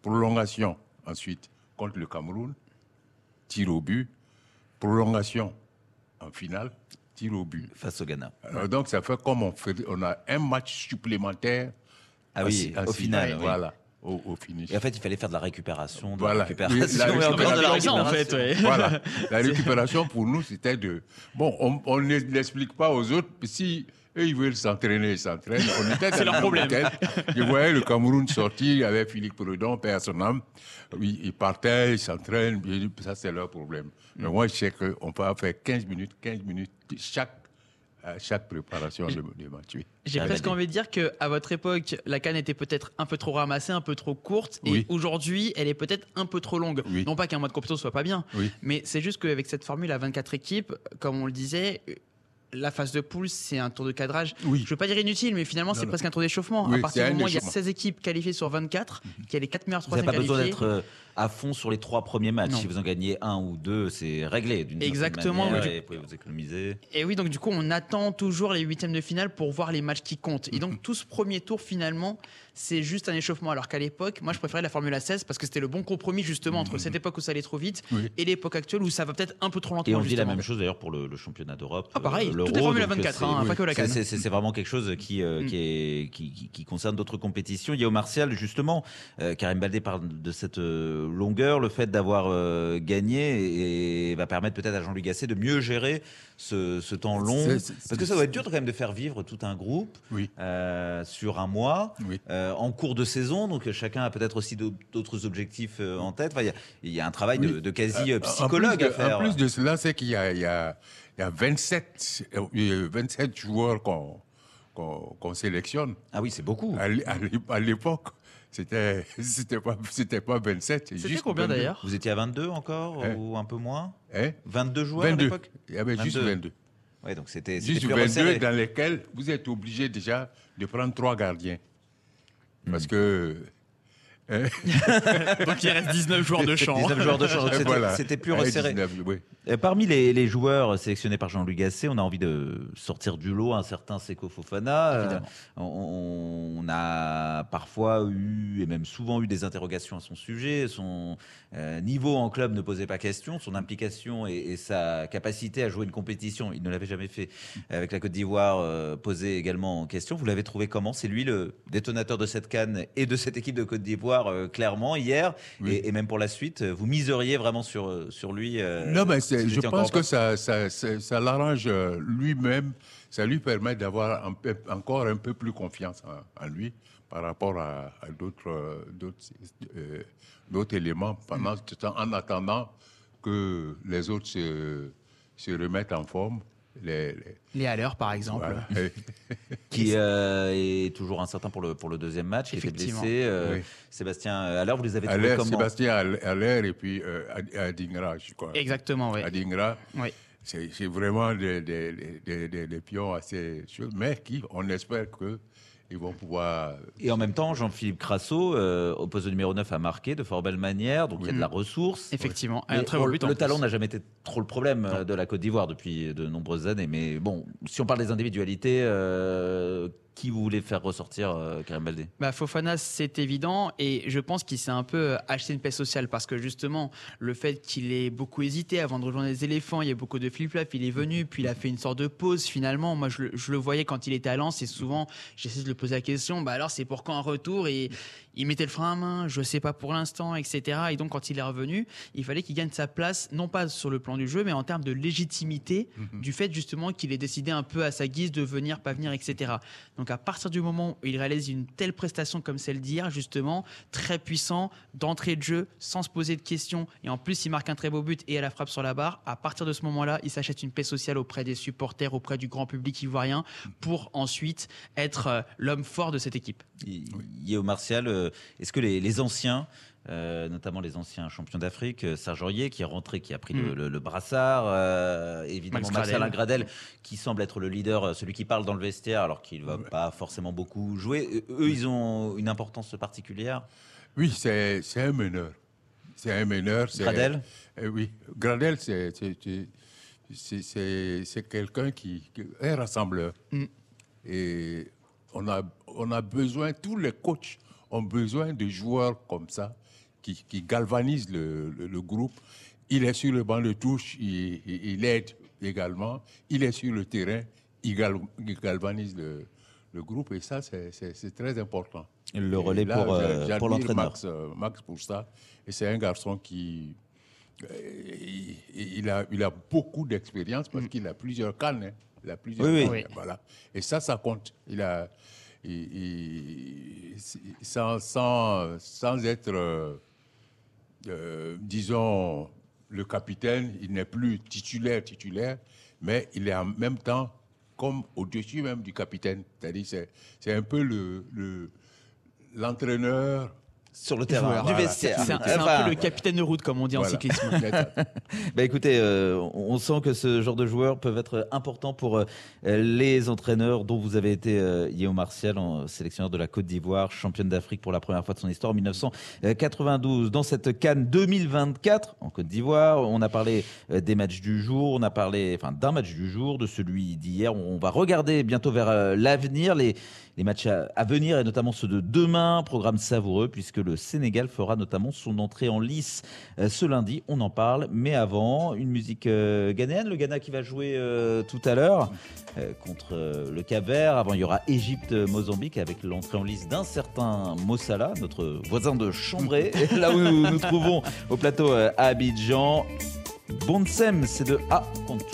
prolongation ensuite contre le Cameroun, tir au but, prolongation en finale, tir au but. Face au Ghana. Alors donc ça fait comme on, fait, on a un match supplémentaire. Ah en oui, en au final, oui. Voilà, au, au finish. Et en fait, il fallait faire de la récupération, de Voilà. la [laughs] récupération. La et encore de la récupération, récupération. Voilà. La récupération pour nous, c'était de. Bon, on, on ne l'explique pas aux autres. Si eux, ils veulent s'entraîner, ils s'entraînent. On était [laughs] C'est dans leur le problème. Je voyais le Cameroun sortir avec Philippe Prudhomme, père son âme. Oui, ils partaient, ils s'entraînent. J'ai dit, Ça, c'est leur problème. Mm. Mais moi, je sais qu'on peut faire 15 minutes, 15 minutes, chaque, à chaque préparation de, de match. oui. J'ai Ah, presque envie de dire que à votre époque, la canne était peut-être un peu trop ramassée, un peu trop courte, et Oui. aujourd'hui, elle est peut-être un peu trop longue. Non pas qu'un mois de compétition soit pas bien, Oui. mais c'est juste qu'avec cette formule à 24 équipes, comme on le disait, la phase de poule, c'est un tour de cadrage. Oui. Je veux pas dire inutile, mais finalement, c'est presque un tour d'échauffement. Oui, à partir du moment où il y a échauffement. 16 équipes qualifiées sur 24, qu'il y a les 4 meilleurs Vous n'avez troisièmes pas besoin d'être euh, à fond sur les trois premiers matchs. Non. Si vous en gagnez un ou deux, c'est réglé Exactement, manière oui. et vous pouvez vous économiser. Et oui, donc du coup, on attend toujours les huitièmes de finale pour voir les matchs qui comptent. Et donc, tout ce premier tour, finalement, c'est juste un échauffement. Alors qu'à l'époque, moi, je préférais la Formule 16 parce que c'était le bon compromis, justement, entre cette époque où ça allait trop vite Oui. et l'époque actuelle où ça va peut-être un peu trop lentement. Et on dit la même chose d'ailleurs pour le, le championnat d'Europe. Ah, pareil, euh, tout est Formule donc 24, c'est- hein, pas que la c'est- CAN. c'est- vraiment quelque chose qui, euh, Mm. qui, est, qui, qui- qui concerne d'autres compétitions. Il y a au Martial, justement, euh, Karim Baldé parle de cette euh, longueur, le fait d'avoir euh, gagné et, va permettre peut-être à Jean-Luc Gasset de mieux gérer ce, ce temps long. Parce que ça doit être dur quand même de faire vivre tout un groupe euh, sur un mois, euh, en cours de saison. Donc chacun a peut-être aussi d'autres- objectifs euh, en tête. Enfin, il y a- il y, a un travail de, Oui. de quasi Euh, euh, psychologue de- à faire. En plus de cela, c'est qu'il y a, il y a- il y a 27, euh, 27 joueurs qu'on sélectionne. Ah oui, c'est beaucoup. À l'é- à l'é- à l'époque, c'était [laughs] c'était pas, c'était pas 27. c'est juste 22. Vous étiez à 22 encore Hein ou un peu moins? Hein 22 joueurs à 22. l'époque? Il y avait juste 22. Ouais, donc c'était c'était Juste plus 22 resserré. dans lesquels vous êtes obligé déjà de prendre trois gardiens. Parce que. Hein, [laughs] Donc il reste 19 joueurs de champ. 19 joueurs de champ, c'était voilà. plus resserré. 19, oui. Et parmi les, les joueurs sélectionnés par Jean-Luc Gasset, on a envie de sortir du lot un certain Seko Fofana. Euh, on, on a a parfois eu, et même souvent eu, des interrogations à son sujet. Son euh, niveau en club ne posait pas question. Son implication et, et sa capacité à jouer une compétition, il ne l'avait jamais fait avec la Côte d'Ivoire, euh, posait également en question. Vous l'avez trouvé comment? C'est lui le détonateur de cette canne et de cette équipe de Côte d'Ivoire, euh, clairement, hier, et, et même pour la suite. Vous miseriez vraiment sur, euh, sur lui euh, Non, mais si je pense en que ça, ça, ça, ça l'arrange euh, lui-même. Ça lui permet d'avoir encore un peu plus confiance en, en lui par rapport à, à d'autres, euh, d'autres, euh, d'autres éléments pendant ce temps, en attendant que les autres se, se remettent en forme. Les, les- Les Haller, par exemple. Voilà. [laughs] qui euh, est toujours incertain pour le, pour le deuxième match, qui était blessé. Euh, Oui. Sébastien, alors vous les avez trouvés comment Sébastien Aller et puis euh, Ad- Adingra, je crois. Exactement, oui. Adingra. Oui. C'est vraiment des, des, des, des- des pions assez chauds, mais qui, on espère vont pouvoir. Et en même temps, Jean-Philippe Crasso, euh, au poste de numéro 9, a marqué de fort belle manière, donc il y a de la ressource. Effectivement, un très bon, but le talent n'a jamais été trop le problème euh, de la Côte d'Ivoire depuis de nombreuses années. Mais bon, si on parle des individualités, euh, qui vous voulez faire ressortir, euh, Karim Baldé? Bah, Fofana, c'est évident. Et je pense qu'il s'est un peu acheté une paix sociale parce que justement, le fait qu'il ait beaucoup hésité avant de rejoindre les éléphants, il y a beaucoup de flip-flop, il est venu, puis il a fait une sorte de pause finalement. Moi, je le, le voyais quand il était à Lens et souvent, j'essaie de lui poser la question bah alors, c'est pour quand un retour? Et il mettait le frein à main, je sais pas pour l'instant, etc. Et donc, quand il est revenu, il fallait qu'il gagne sa place, non pas sur le plan du jeu, mais en termes de légitimité du fait justement qu'il ait décidé un peu à sa guise de venir, pas venir, etc. Donc, à partir du moment où il réalise une telle prestation comme celle d'hier, justement, très puissant, d'entrée de jeu, sans se poser de questions, et en plus, il marque un très beau but et à la frappe sur la barre, à partir de ce moment-là, il s'achète une paix sociale auprès des supporters, auprès du grand public ivoirien, pour ensuite être euh, l'homme fort de cette équipe. Yéo Martial, euh, est-ce que les, les anciens, euh, notamment les anciens champions d'Afrique, euh, Serge Aurier qui est rentré, qui a pris le, Mm. le- le brassard, euh, évidemment Max Marcel Gradel. Gradel, qui semble être le leader, euh, celui qui parle dans le vestiaire, alors qu'il ne va pas forcément beaucoup jouer. Euh, Eux, ils ont une importance particulière? Oui, c'est un meneur. C'est un meneur. Gradel? Euh, Oui, Gradel, c'est quelqu'un qui, qui est rassembleur. Mm. Et on a, on a besoin, tous les coachs ont besoin de joueurs comme ça, qui, qui galvanisent le, le- le groupe. Il est sur le banc de touche, il, il- il aide également. Il est sur le terrain, il, gal- il galvanise le, le groupe. Et ça, c'est- très important. Le relais là, pour, euh, pour l'entraîneur. Max, euh, Max pour ça. Et c'est un garçon qui. euh, il, il a, il a beaucoup d'expérience parce qu'il a plusieurs cannes. hein. Il a plusieurs Mm. Oui, oui. cannes, Oui. Voilà. Et ça, ça compte. Il a. sans, être, euh, euh, disons, le capitaine, il n'est plus titulaire, titulaire, mais il est en même temps comme au-dessus même du capitaine. C'est-à-dire, c'est, un peu le, le- l'entraîneur sur le terrain, du vestiaire. C'est un, un Enfin, peu le capitaine de route, comme on dit en Voilà. cyclisme. [laughs] Bah écoutez, euh, on sent que ce genre de joueurs peuvent être importants pour euh, les entraîneurs dont vous avez été euh, Yéo Martial, en sélectionneur de la Côte d'Ivoire, championne d'Afrique pour la première fois de son histoire en 1992. Dans cette Cannes 2024 en Côte d'Ivoire, on a parlé euh, des matchs du jour, on a parlé enfin, d'un match du jour, de celui d'hier. On va regarder bientôt vers euh, l'avenir, les, les matchs à, à venir et notamment ceux de demain. Programme savoureux puisque le Sénégal fera notamment son entrée en lice euh, ce lundi. On en parle, mais avant, une musique euh, ghanéenne. Le Ghana qui va jouer euh, tout à l'heure contre le Cap-Vert. Avant, il y aura Égypte-Mozambique avec l'entrée en lice d'un certain Mossala, notre voisin de Chambray, [laughs] là où nous nous trouvons au plateau à Abidjan. Bonsem, c'est de A contre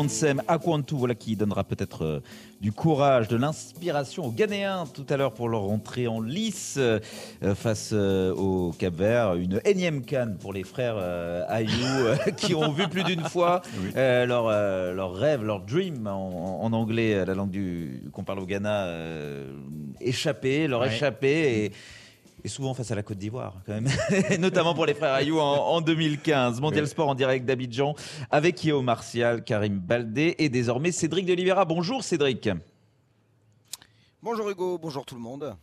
Bonsem Akwantu, voilà qui donnera peut-être euh, du courage, de l'inspiration aux Ghanéens tout à l'heure pour leur entrée en lice euh, face euh, au Cap Vert. Une énième canne pour les frères Ayou [laughs] qui ont vu plus d'une fois [laughs] leur, leur rêve, leur dream en, en anglais, la langue qu'on parle au Ghana, échapper, leur Ouais. échapper. Et, et souvent face à la Côte d'Ivoire, quand même. [laughs] Notamment pour les frères Ayou en, en 2015. Mondial Sport en direct d'Abidjan avec Yeo Martial, Karim Baldé et désormais Cédric de Oliveira. Bonjour Cédric. Bonjour Hugo, bonjour tout le monde.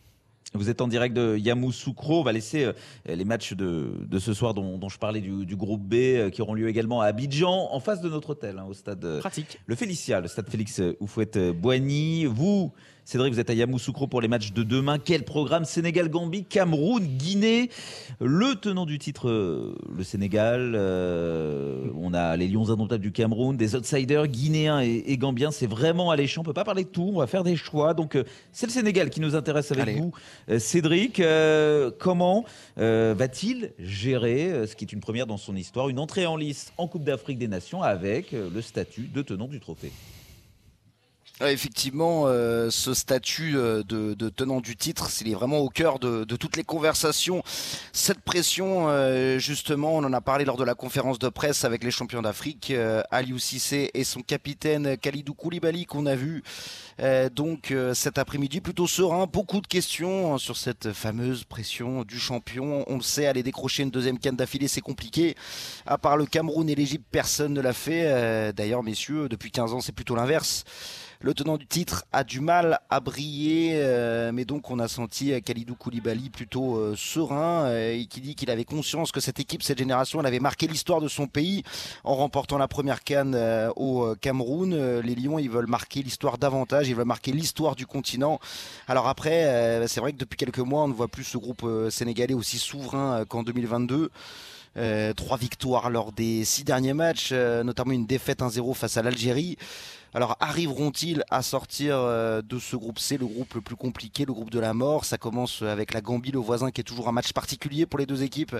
Vous êtes en direct de Yamoussoukro. On va laisser euh, les matchs de, de ce soir dont, dont je parlais du, du groupe B euh, qui auront lieu également à Abidjan, en face de notre hôtel, hein, au stade. Pratique. Le Félicia, le stade Félix euh, Houphouët-Boigny. Vous, Cédric, vous êtes à Yamoussoukro pour les matchs de demain. Quel programme Sénégal-Gambie, Cameroun, Guinée. Le tenant du titre, euh, le Sénégal. euh, on a les Lions indomptables du Cameroun, des outsiders guinéens et, et gambiens. C'est vraiment alléchant. On peut pas parler de tout. On va faire des choix. Donc, euh, c'est le Sénégal qui nous intéresse avec Allez. vous. Cédric, euh, comment euh, va-t-il gérer ce qui est une première dans son histoire, une entrée en lice en Coupe d'Afrique des Nations avec le statut de tenant du trophée? Effectivement, euh, ce statut euh, de, tenant du titre, il est vraiment au cœur de, toutes les conversations. Cette pression, euh, justement, on en a parlé lors de la conférence de presse avec les champions d'Afrique, euh, Aliou Cissé et son capitaine Khalidou Koulibaly qu'on a vu donc cet après-midi plutôt serein. Beaucoup de questions hein, sur cette fameuse pression du champion. On le sait, aller décrocher une deuxième canne d'affilée, c'est compliqué. À part le Cameroun et l'Égypte, personne ne l'a fait. D'ailleurs, messieurs, depuis 15 ans, c'est plutôt l'inverse. Le tenant du titre a du mal à briller, euh, mais donc on a senti Khalidou Koulibaly plutôt euh, serein euh, et qui dit qu'il avait conscience que cette équipe, cette génération, elle avait marqué l'histoire de son pays en remportant la première canne au Cameroun. Les Lions, ils veulent marquer l'histoire davantage, ils veulent marquer l'histoire du continent. Alors après, c'est vrai que depuis quelques mois, on ne voit plus ce groupe sénégalais aussi souverain qu'en 2022. Euh, trois victoires lors des six derniers matchs, euh, notamment une défaite 1-0 face à l'Algérie. Alors arriveront-ils à sortir euh, de ce groupe C, le groupe le plus compliqué, le groupe de la mort? Ça commence avec la Gambie, le voisin, qui est toujours un match particulier pour les deux équipes.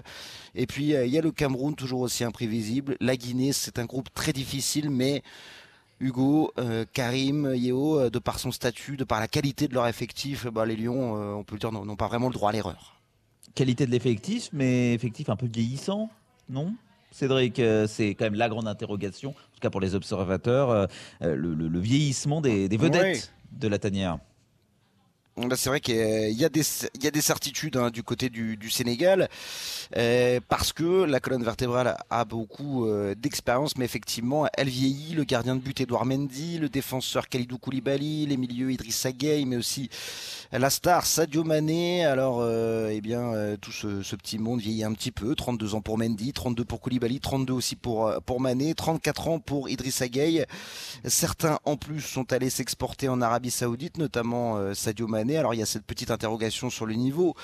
Et puis il y a le Cameroun, toujours aussi imprévisible. La Guinée, c'est un groupe très difficile, mais Hugo, Karim, Yeo, de par son statut, de par la qualité de leur effectif, bah, les Lions, on peut le dire, n'ont pas vraiment le droit à l'erreur. Qualité de l'effectif, mais effectif un peu vieillissant, non? Cédric, euh, c'est quand même la grande interrogation, en tout cas pour les observateurs, euh, euh, le, le- le vieillissement des, des vedettes de la tanière. Là, c'est vrai qu'il y a des, il y a des certitudes hein, du côté du, Sénégal, euh, parce que la colonne vertébrale a beaucoup euh, d'expérience, mais effectivement, elle vieillit. Le gardien de but Edouard Mendy, le défenseur Khalidou Koulibaly, les milieux Idrissa Gueye, mais aussi la star Sadio Mané. Alors, euh, eh bien, tout ce, petit monde vieillit un petit peu. 32 ans pour Mendy, 32 pour Koulibaly, 32 aussi pour, pour Mané, 34 ans pour Idrissa Gueye. Certains, en plus, sont allés s'exporter en Arabie Saoudite, notamment Sadio Mané. Alors, il y a cette petite interrogation sur le niveau.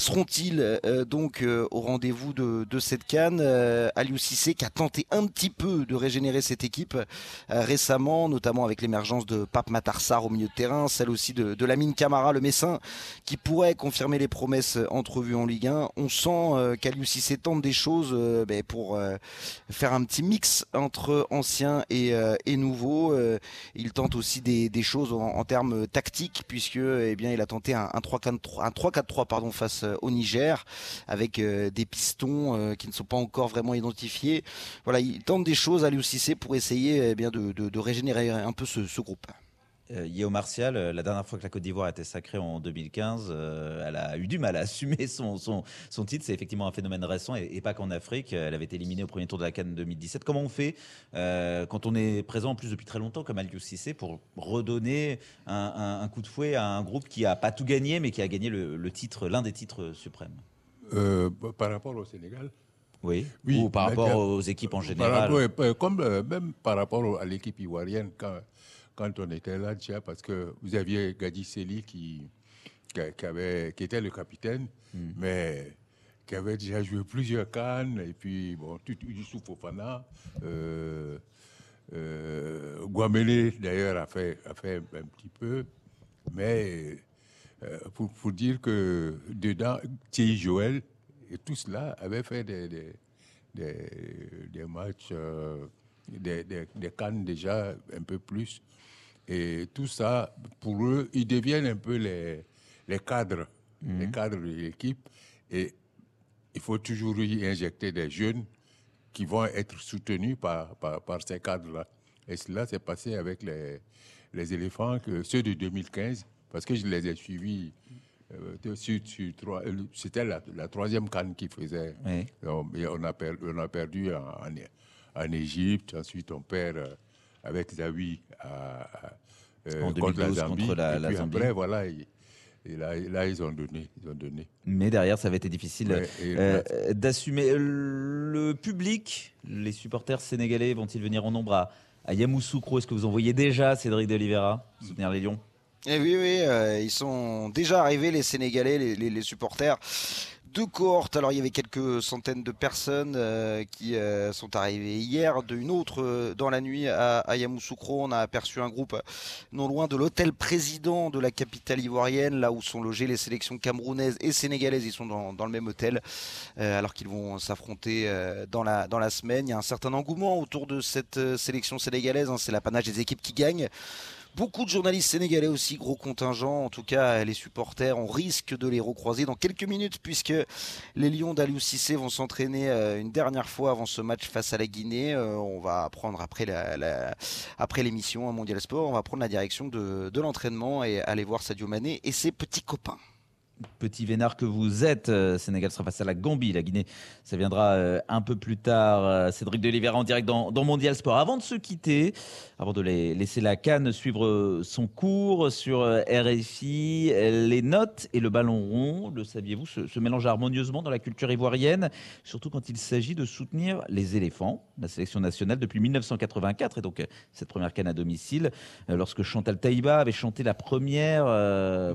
Seront-ils euh, donc euh, au rendez-vous de, cette canne euh, Aliou Cissé qui a tenté un petit peu de régénérer cette équipe euh, récemment, notamment avec l'émergence de Pape Matarsar au milieu de terrain, celle aussi de, de Lamine Camara, le Messin, qui pourrait confirmer les promesses entrevues en Ligue 1. On sent euh, qu'Aliou Cissé tente des choses euh, ben, pour euh, faire un petit mix entre anciens et, euh, nouveaux. Euh, il tente aussi des, choses en, termes tactiques, puisque eh bien, il a tenté un, un 3-4-3 un 3-4-3, pardon, face euh, au Niger, avec euh, des pistons euh, qui ne sont pas encore vraiment identifiés. Voilà, il tente des choses à Cissé pour essayer eh de, régénérer un peu ce groupe. Euh, Yeo Martial, euh, la dernière fois que la Côte d'Ivoire a été sacrée en 2015, euh, elle a eu du mal à [laughs] assumer son, son, son titre. C'est effectivement un phénomène récent et, et pas qu'en Afrique. Elle avait été éliminée au premier tour de la Cannes 2017. Comment on fait euh, quand on est présent en plus depuis très longtemps comme Aliou Cissé pour redonner un, un- un coup de fouet à un groupe qui a pas tout gagné mais qui a gagné le, le titre, l'un des titres suprêmes? Euh, par rapport au Sénégal Oui. Ou par rapport aux équipes en général. rapport- comme même par rapport à l'équipe ivoirienne, quand, quand on était là déjà, parce que vous aviez Gadi Seli qui, qui, avait, qui était le capitaine, Hmm. mais qui avait déjà joué plusieurs cannes, et puis, bon, tout, Youssouf Fofana, euh, euh, Guamele, d'ailleurs, a fait, a fait un petit peu, mais euh, pour, pour dire que dedans, Thierry Joël et tout cela avaient fait des, des, des, des matchs, euh, des, des, des cannes déjà un peu plus. Et tout ça, pour eux, ils deviennent un peu les, les cadres, les cadres de l'équipe. Et il faut toujours y injecter des jeunes qui vont être soutenus par, par, par ces cadres-là. Et cela s'est passé avec les, les éléphants, que, ceux de 2015, parce que je les ai suivis. euh, sur- sur trois- euh, C'était la, la troisième canne qu'ils faisaient. Oui. On, et on, a perdu, on a perdu en, en, en Égypte, ensuite on perd euh, avec Zawi à- euh, En contre la 2012 Zambie. contre la- et la puis Zambie. après, voilà, et, et là, là, ils ont donné. Ils ont donné. Mais derrière, ça avait été difficile Ouais, euh, là- d'assumer. Le public, les supporters sénégalais vont-ils venir en nombre à, à Yamoussoukro? Est-ce que vous en voyez déjà Cédric de Oliveira soutenir les Lions? Eh oui, oui, euh, ils sont déjà arrivés, les Sénégalais, les, les- les supporters. Deux cohortes, alors il y avait quelques centaines de personnes euh, qui euh, sont arrivées hier, d'une autre euh, dans la nuit à, Yamoussoukro. On a aperçu un groupe non loin de l'hôtel président de la capitale ivoirienne, là où sont logées les sélections camerounaises et sénégalaises. Ils sont dans, le même hôtel, alors qu'ils vont s'affronter dans, la, semaine. Il y a un certain engouement autour de cette sélection sénégalaise. hein. C'est l'apanage des équipes qui gagnent. Beaucoup de journalistes sénégalais aussi, gros contingent. En tout cas, les supporters, on risque de les recroiser dans quelques minutes puisque les Lions d'Aliou Cissé vont s'entraîner euh, une dernière fois avant ce match face à la Guinée. Euh, on va prendre après l'émission à Mondial Sport, on va prendre la direction de, de l'entraînement et aller voir Sadio Mané et ses petits copains. Petit vénard que vous êtes, euh, Sénégal sera face à la Gambie. La Guinée, ça viendra euh, un peu plus tard. Euh, Cédric de en direct dans, Mondial Sport. Avant de se quitter, avant de laisser la canne suivre son cours sur RFI, les notes et le ballon rond, le saviez-vous, se, se mélangent harmonieusement dans la culture ivoirienne, surtout quand il s'agit de soutenir les éléphants, la sélection nationale depuis 1984, et donc cette première canne à domicile, lorsque Chantal Taïba avait chanté la première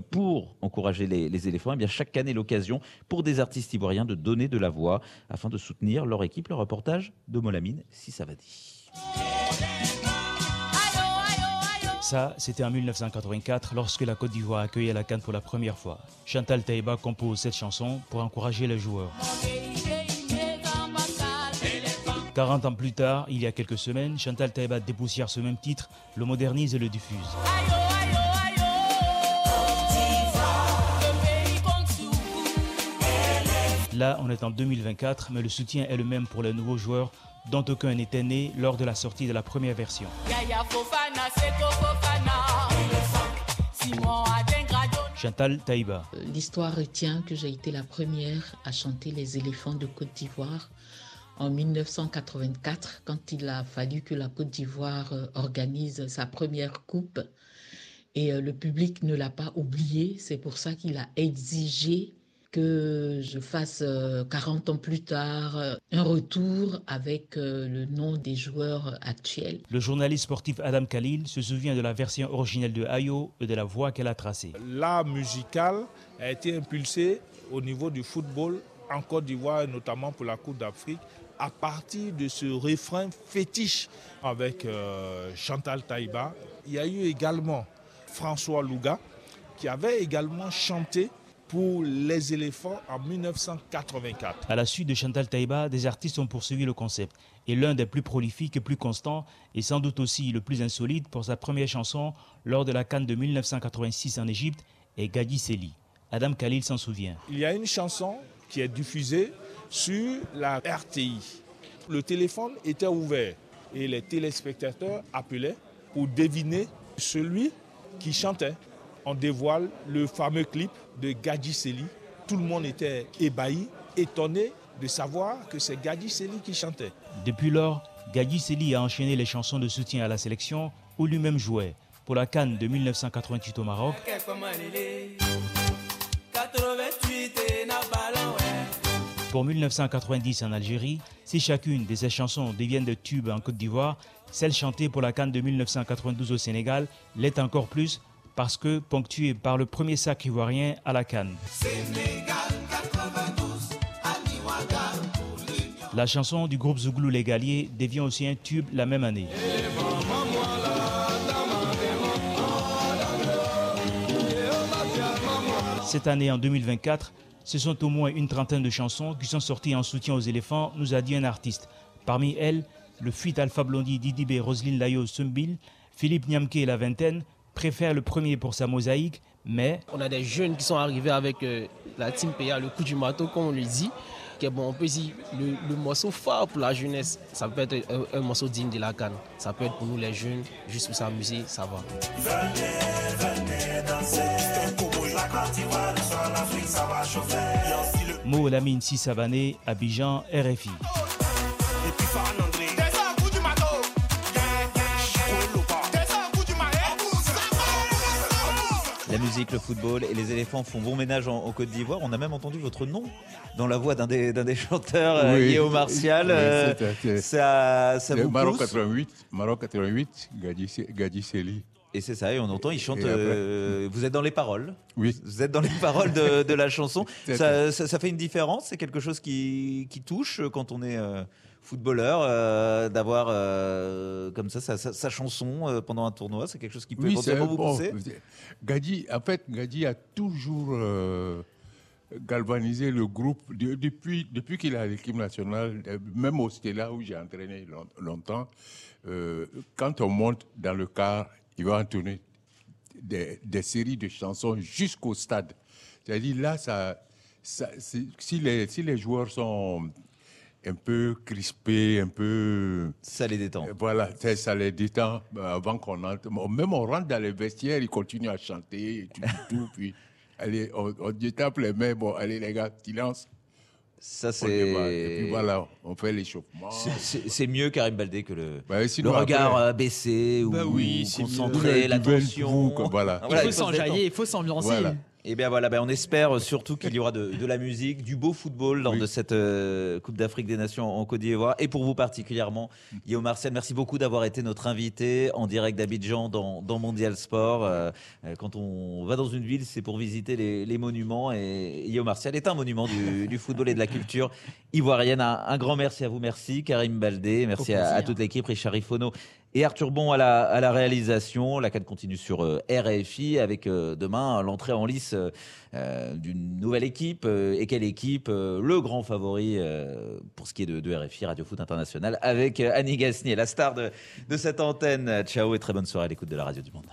pour encourager les éléphants, eh bien chaque année l'occasion pour des artistes ivoiriens de donner de la voix afin de soutenir leur équipe. Le reportage de Molamine, si ça va dire. Ça, c'était en 1984 lorsque la Côte d'Ivoire accueillait la Cannes pour la première fois. Chantal Taïba compose cette chanson pour encourager les joueurs. 40 ans plus tard, il y a quelques semaines, Chantal Taïba dépoussière ce même titre, le modernise et le diffuse. Là, on est en 2024, mais le soutien est le même pour les nouveaux joueurs dont aucun n'était né lors de la sortie de la première version. Chantal Taïba. L'histoire retient que j'ai été la première à chanter les éléphants de Côte d'Ivoire en 1984 quand il a fallu que la Côte d'Ivoire euh, organise sa première coupe. Et euh, le public ne l'a pas oublié. C'est pour ça qu'il a exigé que je fasse euh, 40 ans plus tard euh, un retour avec euh, le nom des joueurs actuels. Le journaliste sportif Adam Khalil se souvient de la version originelle de Ayo et de la voix qu'elle a tracée. L'art musical a été impulsé au niveau du football en Côte d'Ivoire, et notamment pour la Coupe d'Afrique, à partir de ce refrain fétiche avec euh, Chantal Taïba. Il y a eu également François Louga qui avait également chanté pour les éléphants en 1984. À la suite de Chantal Taïba, des artistes ont poursuivi le concept. Et l'un des plus prolifiques et plus constants, et sans doute aussi le plus insolite pour sa première chanson lors de la Cannes de 1986 en Égypte, est Gadi Seli. Adam Khalil s'en souvient. Il y a une chanson qui est diffusée sur la RTI. Le téléphone était ouvert et les téléspectateurs appelaient pour deviner celui qui chantait. On dévoile le fameux clip de Gadi Seli. Tout le monde était ébahi, étonné de savoir que c'est Gadi Seli qui chantait. Depuis lors, Gadi Seli a enchaîné les chansons de soutien à la sélection où lui-même jouait. Pour la Cannes de 1988 au Maroc, pour 1990 en Algérie, si chacune de ces chansons deviennent de tubes en Côte d'Ivoire, celle chantée pour la Cannes de 1992 au Sénégal l'est encore plus parce que ponctuée par le premier sac ivoirien à la Cannes. La chanson du groupe Zouglou Les Galiers devient aussi un tube la même année. Cette année, en 2024, ce sont au moins une trentaine de chansons qui sont sorties en soutien aux éléphants, nous a dit un artiste. Parmi elles, le fuite Alpha Blondie, Didibé, Roselyne Layo, Sumbil, Philippe Niamke et la vingtaine préfèrent le premier pour sa mosaïque, mais On a des jeunes qui sont arrivés avec euh, la team PA, le coup du marteau, comme on le dit. Que bon, on peut dire le, le morceau phare pour la jeunesse, ça peut être un, un morceau digne de la canne. Ça peut être pour nous les jeunes, juste pour s'amuser, ça va. Mo Lamine Sissavané, Abidjan, RFI. Musique, le football et les éléphants font bon ménage en, en Côte d'Ivoire. On a même entendu votre nom dans la voix d'un des, chanteurs, euh, Oui. Guillaume Martial. Oui, Euh, ça, ça vous Maroc pousse 88, Maroc 88, Gadi, Se- Gadi Seli. Et c'est ça, et on entend, il chante. Après- euh, vous êtes dans les paroles. Oui. Vous êtes dans les paroles de, de la chanson. [laughs] Ça, ça- ça fait une différence? C'est quelque chose qui, qui touche quand on est footballeur, euh, d'avoir euh, comme ça sa, sa- sa chanson euh, pendant un tournoi. C'est quelque chose qui peut Oui, éventuellement vous bon. pousser. Gadi, en fait, Gadi a toujours galvanisé le groupe de- depuis, depuis qu'il à l'équipe nationale, même au Stella où j'ai entraîné long- longtemps. euh, quand on monte dans le car, il va entonner des, des séries de chansons jusqu'au stade. C'est-à-dire là, ça, ça- si, les, si les joueurs sont un peu crispés, un peu... Ça les détend. Voilà, ça, ça les détend euh, avant qu'on entre. Même on rentre dans les vestiaires, ils continuent à chanter, et tout, tout, tout, puis [laughs] allez, on, on détape les mains, bon, allez les gars, silence. Ça, c'est-. Et puis voilà, on fait l'échauffement. C'est- mieux Karim Baldé que le, Bah, sinon, le regard après- euh, baissé ou Bah oui, c'est concentré, l'attention. Quoi, voilà. Il faut se s'enjailler, il faut s'ambiancer. Voilà. Et bien voilà, ben on espère surtout qu'il y aura de, de la musique, du beau football lors de cette euh, Coupe d'Afrique des Nations en Côte d'Ivoire. Et pour vous particulièrement, Guillaume Martial, merci beaucoup d'avoir été notre invité en direct d'Abidjan dans, dans Mondial Sport. Euh, euh, quand on va dans une ville, c'est pour visiter les, les monuments. Et Guillaume Martial est un monument du, du football et de la culture ivoirienne. Un, un grand merci à vous, merci Karim Baldé, merci à, à toute l'équipe, Richard Rifono et Arthur Bon à la, réalisation. La CAN continue sur euh, RFI avec euh, demain l'entrée en lice euh, d'une nouvelle équipe. Et quelle équipe Le grand favori pour ce qui est de, RFI, Radio Foot International, avec Annie Gasnier, la star de, de cette antenne. Ciao et très bonne soirée à l'écoute de la Radio du Monde.